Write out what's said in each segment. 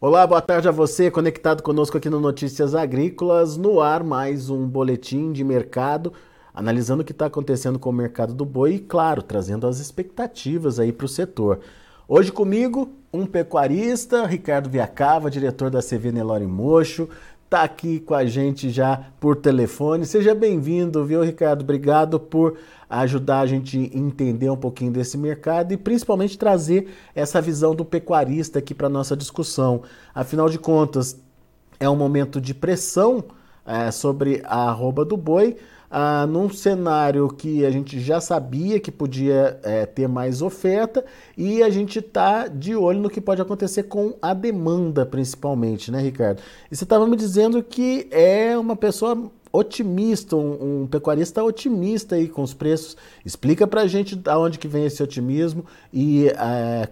Olá, boa tarde a você, conectado conosco aqui no Notícias Agrícolas, no ar mais um boletim de mercado, analisando o que está acontecendo com o mercado do boi e, claro, trazendo as expectativas aí para o setor. Hoje comigo, um pecuarista, Ricardo Viacava, diretor da CV Nelore Mocho, está aqui com a gente já por telefone. Seja bem-vindo, viu, Ricardo? Obrigado por ajudar a gente a entender um pouquinho desse mercado e principalmente trazer essa visão do pecuarista aqui para nossa discussão. Afinal de contas, é um momento de pressão é, sobre a arroba do boi, ah, num cenário que a gente já sabia que podia é, ter mais oferta e a gente está de olho no que pode acontecer com a demanda, principalmente, né, Ricardo? E você estava me dizendo que é uma pessoa otimista, um, um, pecuarista otimista aí com os preços. Explica para a gente de onde que vem esse otimismo e é,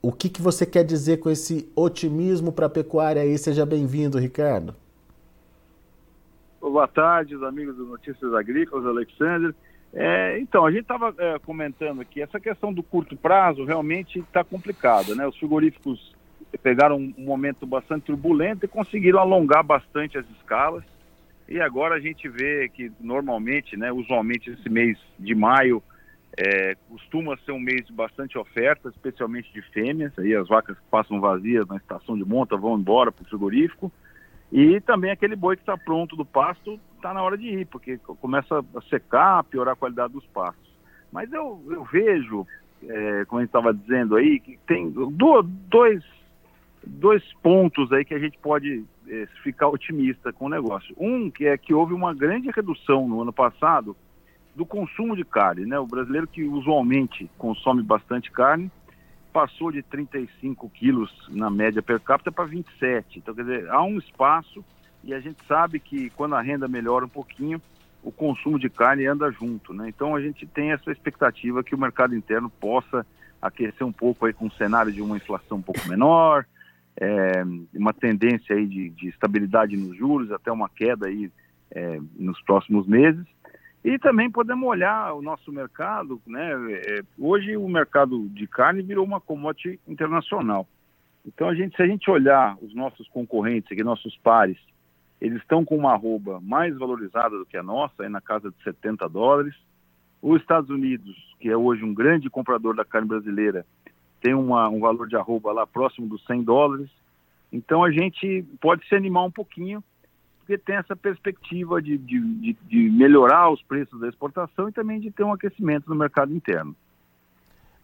o que, que você quer dizer com esse otimismo para a pecuária aí. Seja bem-vindo, Ricardo. Boa tarde, os amigos do Notícias Agrícolas, Alexandre. É, então, a gente estava é, comentando aqui, essa questão do curto prazo realmente está complicada, né? Os frigoríficos pegaram um momento bastante turbulento e conseguiram alongar bastante as escalas. E agora a gente vê que normalmente, né, usualmente esse mês de maio é, costuma ser um mês de bastante oferta, especialmente de fêmeas. Aí as vacas passam vazias na estação de monta vão embora para o frigorífico. E também aquele boi que está pronto do pasto está na hora de ir, porque começa a secar, piorar a qualidade dos pastos. Mas eu, eu vejo, é, como a gente estava dizendo aí, que tem do, dois, dois pontos aí que a gente pode é, ficar otimista com o negócio. Um que é que houve uma grande redução no ano passado do consumo de carne, né? O brasileiro que usualmente consome bastante carne passou de 35 quilos na média per capita para 27. Então, quer dizer, há um espaço e a gente sabe que quando a renda melhora um pouquinho, o consumo de carne anda junto, né? Então a gente tem essa expectativa que o mercado interno possa aquecer um pouco aí com um cenário de uma inflação um pouco menor, é, uma tendência aí de, de, estabilidade nos juros, até uma queda aí é, nos próximos meses. E também podemos olhar o nosso mercado, né? É, hoje o mercado de carne virou uma commodity internacional. Então a gente, se a gente olhar os nossos concorrentes aqui, nossos pares, eles estão com uma arroba mais valorizada do que a nossa, aí na casa de 70 dólares. Os Estados Unidos, que é hoje um grande comprador da carne brasileira, tem uma, um valor de arroba lá próximo dos 100 dólares. Então a gente pode se animar um pouquinho porque tem essa perspectiva de, de, de, melhorar os preços da exportação e também de ter um aquecimento no mercado interno.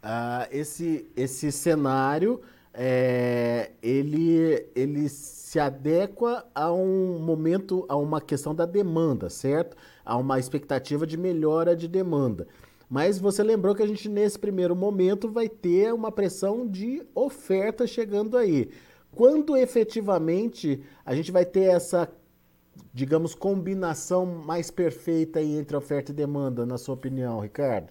Ah, esse, esse cenário é, ele, ele se adequa a um momento, a uma questão da demanda, certo? A uma expectativa de melhora de demanda. Mas você lembrou que a gente, nesse primeiro momento, vai ter uma pressão de oferta chegando aí. Quando efetivamente a gente vai ter essa digamos, combinação mais perfeita entre oferta e demanda, na sua opinião, Ricardo?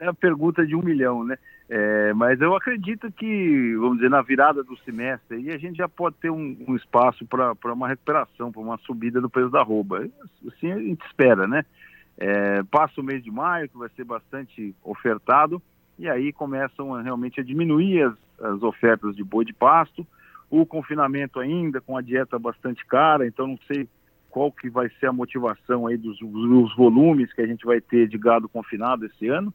É a pergunta de um milhão, né? É, mas eu acredito que, vamos dizer, na virada do semestre, aí a gente já pode ter um, um espaço para uma recuperação, para uma subida do preço da roupa. Assim a gente espera, né? É, passa o mês de maio, que vai ser bastante ofertado, e aí começam a, realmente a diminuir as, as ofertas de boi de pasto, o confinamento ainda com a dieta bastante cara, então não sei qual que vai ser a motivação aí dos, dos volumes que a gente vai ter de gado confinado esse ano.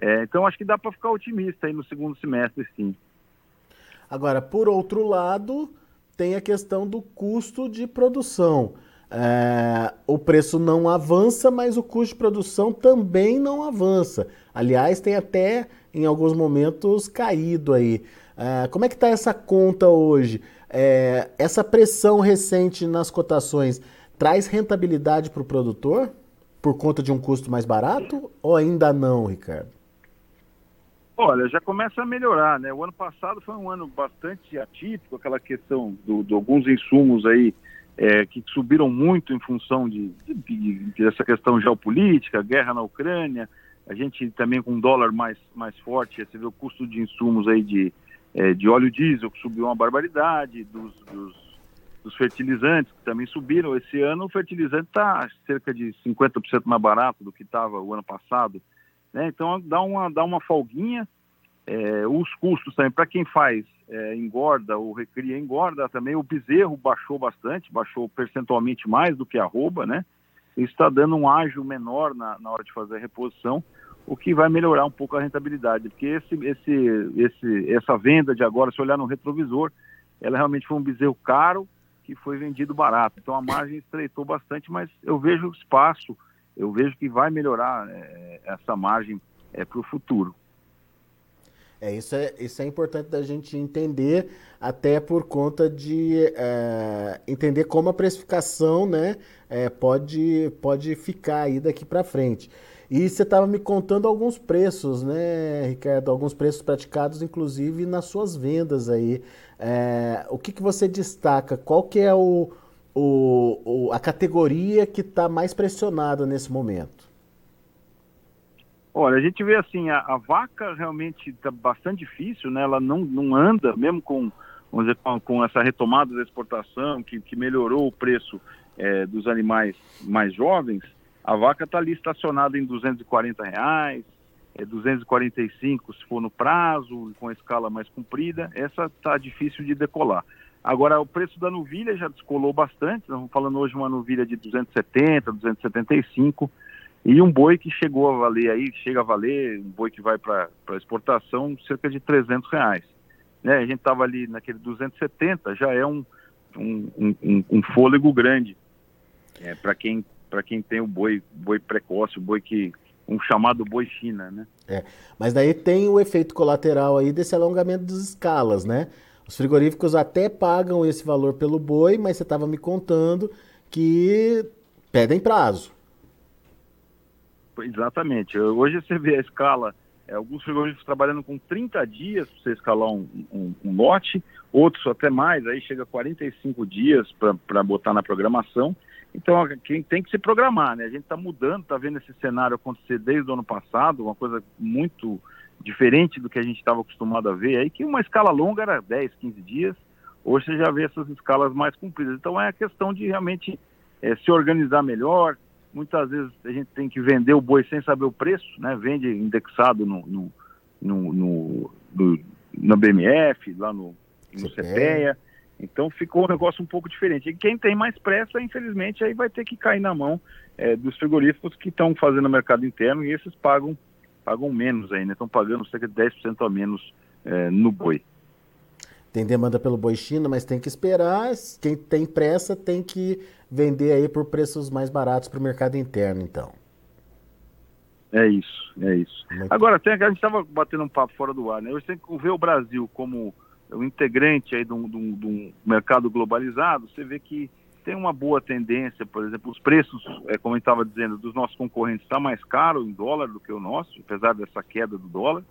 É, então acho que dá para ficar otimista aí no segundo semestre, sim. Agora, por outro lado, tem a questão do custo de produção. É, o preço não avança, mas o custo de produção também não avança. Aliás, tem até em alguns momentos caído aí. É, como é que está essa conta hoje? É, essa pressão recente nas cotações traz rentabilidade para o produtor por conta de um custo mais barato ou ainda não, Ricardo? Olha, já começa a melhorar, né? O ano passado foi um ano bastante atípico, aquela questão de alguns insumos aí é, que subiram muito em função de, de, de, dessa questão geopolítica, guerra na Ucrânia, a gente também com um dólar mais, mais forte, você vê o custo de insumos aí de, é, de óleo diesel, que subiu uma barbaridade, dos, dos, dos, fertilizantes, que também subiram. Esse ano o fertilizante está cerca de 50% mais barato do que estava o ano passado. Né? Então dá uma, dá uma folguinha. É, os custos também, para quem faz é, engorda, o recria engorda também. O bezerro baixou bastante, baixou percentualmente mais do que a arroba, né? Isso está dando um ágio menor na, na hora de fazer a reposição, o que vai melhorar um pouco a rentabilidade, porque esse, esse, esse, essa venda de agora, se olhar no retrovisor, ela realmente foi um bezerro caro que foi vendido barato. Então a margem estreitou bastante, mas eu vejo espaço, eu vejo que vai melhorar é, essa margem é, para o futuro. É isso, é, isso é importante da gente entender, até por conta de é, entender como a precificação né, é, pode, pode ficar aí daqui para frente. E você estava me contando alguns preços, né, Ricardo? Alguns preços praticados, inclusive, nas suas vendas aí. É, o que, que você destaca? Qual que é o, o, o a categoria que está mais pressionada nesse momento? Olha, a gente vê assim, a, a vaca realmente está bastante difícil, né? Ela não, não anda, mesmo com, vamos dizer, com, com essa retomada da exportação, que, que melhorou o preço é, dos animais mais jovens, a vaca está ali estacionada em 240 reais, é 245 se for no prazo, com a escala mais comprida, essa está difícil de decolar. Agora, o preço da novilha já descolou bastante, estamos falando hoje uma novilha de 270, 275, e um boi que chegou a valer aí, chega a valer, um boi que vai para exportação, cerca de 300 reais. Né? A gente estava ali naquele 270, já é um, um, um, um fôlego grande é, para quem, quem tem o boi, boi precoce, o boi que. um chamado boi China, né? É, mas daí tem o efeito colateral aí desse alongamento das escalas, né? Os frigoríficos até pagam esse valor pelo boi, mas você estava me contando que pedem prazo. Exatamente. Hoje você vê a escala, é, alguns frigoríficos trabalhando com 30 dias para você escalar um, um, um, lote, outros até mais, aí chega a 45 dias para botar na programação. Então, quem tem que se programar, né? A gente está mudando, está vendo esse cenário acontecer desde o ano passado, uma coisa muito diferente do que a gente estava acostumado a ver, aí que uma escala longa era 10, 15 dias, hoje você já vê essas escalas mais compridas. Então, é a questão de realmente é, se organizar melhor, muitas vezes a gente tem que vender o boi sem saber o preço, né? Vende indexado no, no, no, no, no na BMF, lá no, no CPEA. Então ficou um negócio um pouco diferente. E quem tem mais pressa, infelizmente, aí vai ter que cair na mão é, dos frigoríficos que estão fazendo o mercado interno e esses pagam, pagam menos ainda, estão pagando cerca de 10% a menos é, no boi. Tem demanda pelo boi China, mas tem que esperar. Quem tem pressa tem que vender aí por preços mais baratos para o mercado interno, então. É isso, é isso. Muito Agora, tem, a gente estava batendo um papo fora do ar, né? Você tem que ver o Brasil como um integrante aí de um, de, um, de um, mercado globalizado, você vê que tem uma boa tendência, por exemplo, os preços, é, como eu estava dizendo, dos nossos concorrentes está mais caro em dólar do que o nosso, apesar dessa queda do dólar.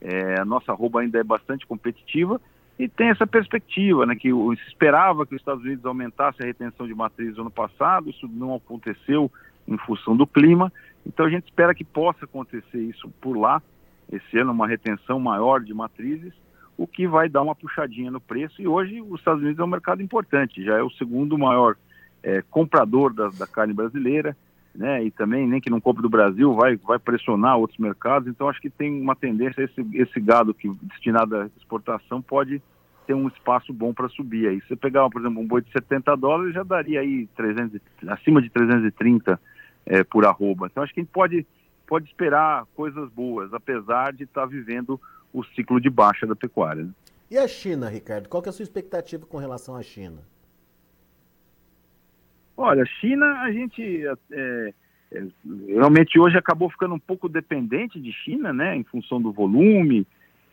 É, a nossa roupa ainda é bastante competitiva, e tem essa perspectiva, né, que se esperava que os Estados Unidos aumentasse a retenção de matrizes no ano passado, isso não aconteceu em função do clima, então a gente espera que possa acontecer isso por lá, esse ano uma retenção maior de matrizes, o que vai dar uma puxadinha no preço, e hoje os Estados Unidos é um mercado importante, já é o segundo maior é, comprador da, da carne brasileira, né, e também nem que não compre do Brasil vai vai pressionar outros mercados. Então acho que tem uma tendência esse esse gado que destinado à exportação pode ter um espaço bom para subir aí. Se você pegar, por exemplo, um boi de 70 dólares já daria aí 300 acima de 330 é, por arroba. Então acho que a gente pode pode esperar coisas boas, apesar de estar tá vivendo o ciclo de baixa da pecuária. Né? E a China, Ricardo? Qual é a sua expectativa com relação à China? Olha, China, a gente é, é, realmente hoje acabou ficando um pouco dependente de China, né, em função do volume,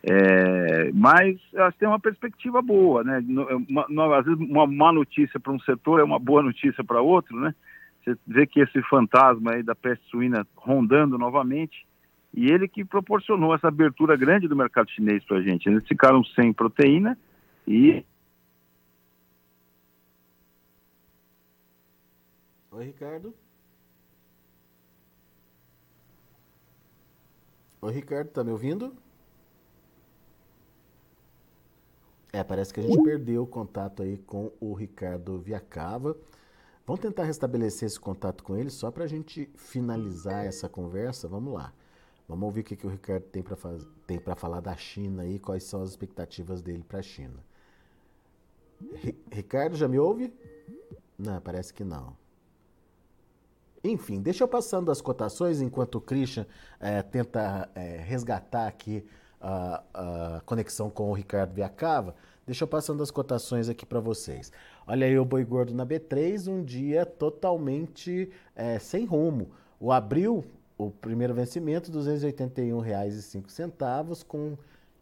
é, mas tem uma perspectiva boa, né? Uma, às vezes uma má notícia para um setor é uma boa notícia para outro, né? Você vê que esse fantasma aí da peste suína rondando novamente, e ele que proporcionou essa abertura grande do mercado chinês para a gente. Eles ficaram sem proteína e Oi, Ricardo. Oi, Ricardo, tá me ouvindo? É, parece que a gente perdeu o contato aí com o Ricardo Viacava. Vamos tentar restabelecer esse contato com ele só para a gente finalizar essa conversa. Vamos lá. Vamos ouvir o que, que o Ricardo tem para falar da China e quais são as expectativas dele para a China. Ricardo, já me ouve? Não, parece que não. Enfim, deixa eu passando as cotações enquanto o Christian é, tenta é, resgatar aqui a, a, conexão com o Ricardo Viacava. Deixa eu passando as cotações aqui para vocês. Olha aí o boi gordo na B3, um dia totalmente é, sem rumo. O abril, o primeiro vencimento, R$ 281,05, com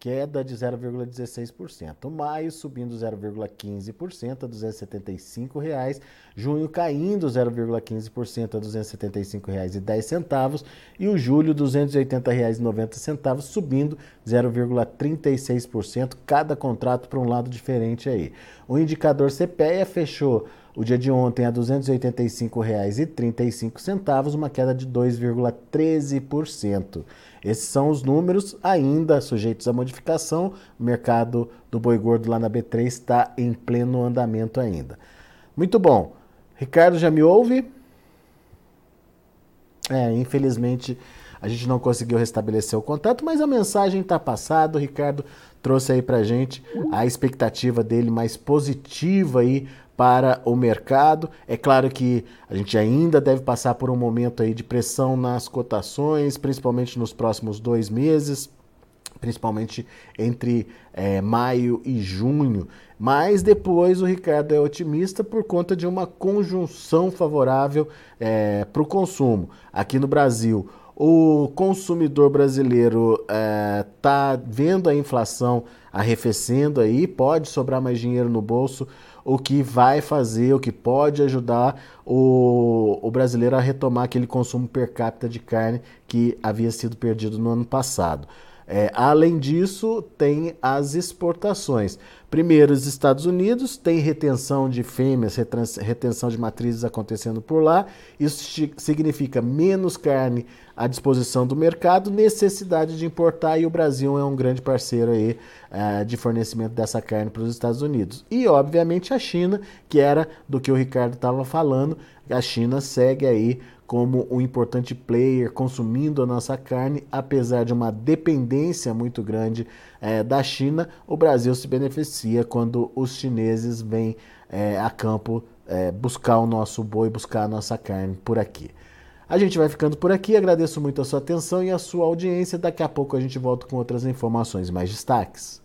queda de 0,16%. Maio subindo 0,15% a 275,00 reais. Junho caindo 0,15% a R$ 275,10. E o julho R$ 280,90 subindo 0,36%. Cada contrato para um lado diferente aí. O indicador CPEA fechou o dia de ontem a R$ 285,35, uma queda de 2,13%. Esses são os números ainda sujeitos à modificação. O mercado do boi gordo lá na B3 está em pleno andamento ainda. Muito bom. Ricardo, já me ouve? É, infelizmente a gente não conseguiu restabelecer o contato, mas a mensagem está passada. O Ricardo trouxe aí para gente a expectativa dele mais positiva aí para o mercado. É claro que a gente ainda deve passar por um momento aí de pressão nas cotações, principalmente nos próximos dois meses, principalmente entre é, maio e junho. Mas depois o Ricardo é otimista por conta de uma conjunção favorável é, para o consumo. Aqui no Brasil, o consumidor brasileiro está é, vendo a inflação arrefecendo aí, pode sobrar mais dinheiro no bolso o que vai fazer, o que pode ajudar o, o brasileiro a retomar aquele consumo per capita de carne que havia sido perdido no ano passado. É, além disso, tem as exportações. Primeiro, os Estados Unidos tem retenção de fêmeas, retenção de matrizes acontecendo por lá. Isso significa menos carne à disposição do mercado, necessidade de importar, e o Brasil é um grande parceiro aí, uh, de fornecimento dessa carne para os Estados Unidos. E, obviamente, a China, que era do que o Ricardo estava falando, a China segue aí como um importante player consumindo a nossa carne, apesar de uma dependência muito grande é, da China, o Brasil se beneficia quando os chineses vêm é, a campo é, buscar o nosso boi, buscar a nossa carne por aqui. A gente vai ficando por aqui, agradeço muito a sua atenção e a sua audiência. Daqui a pouco a gente volta com outras informações mais destaques.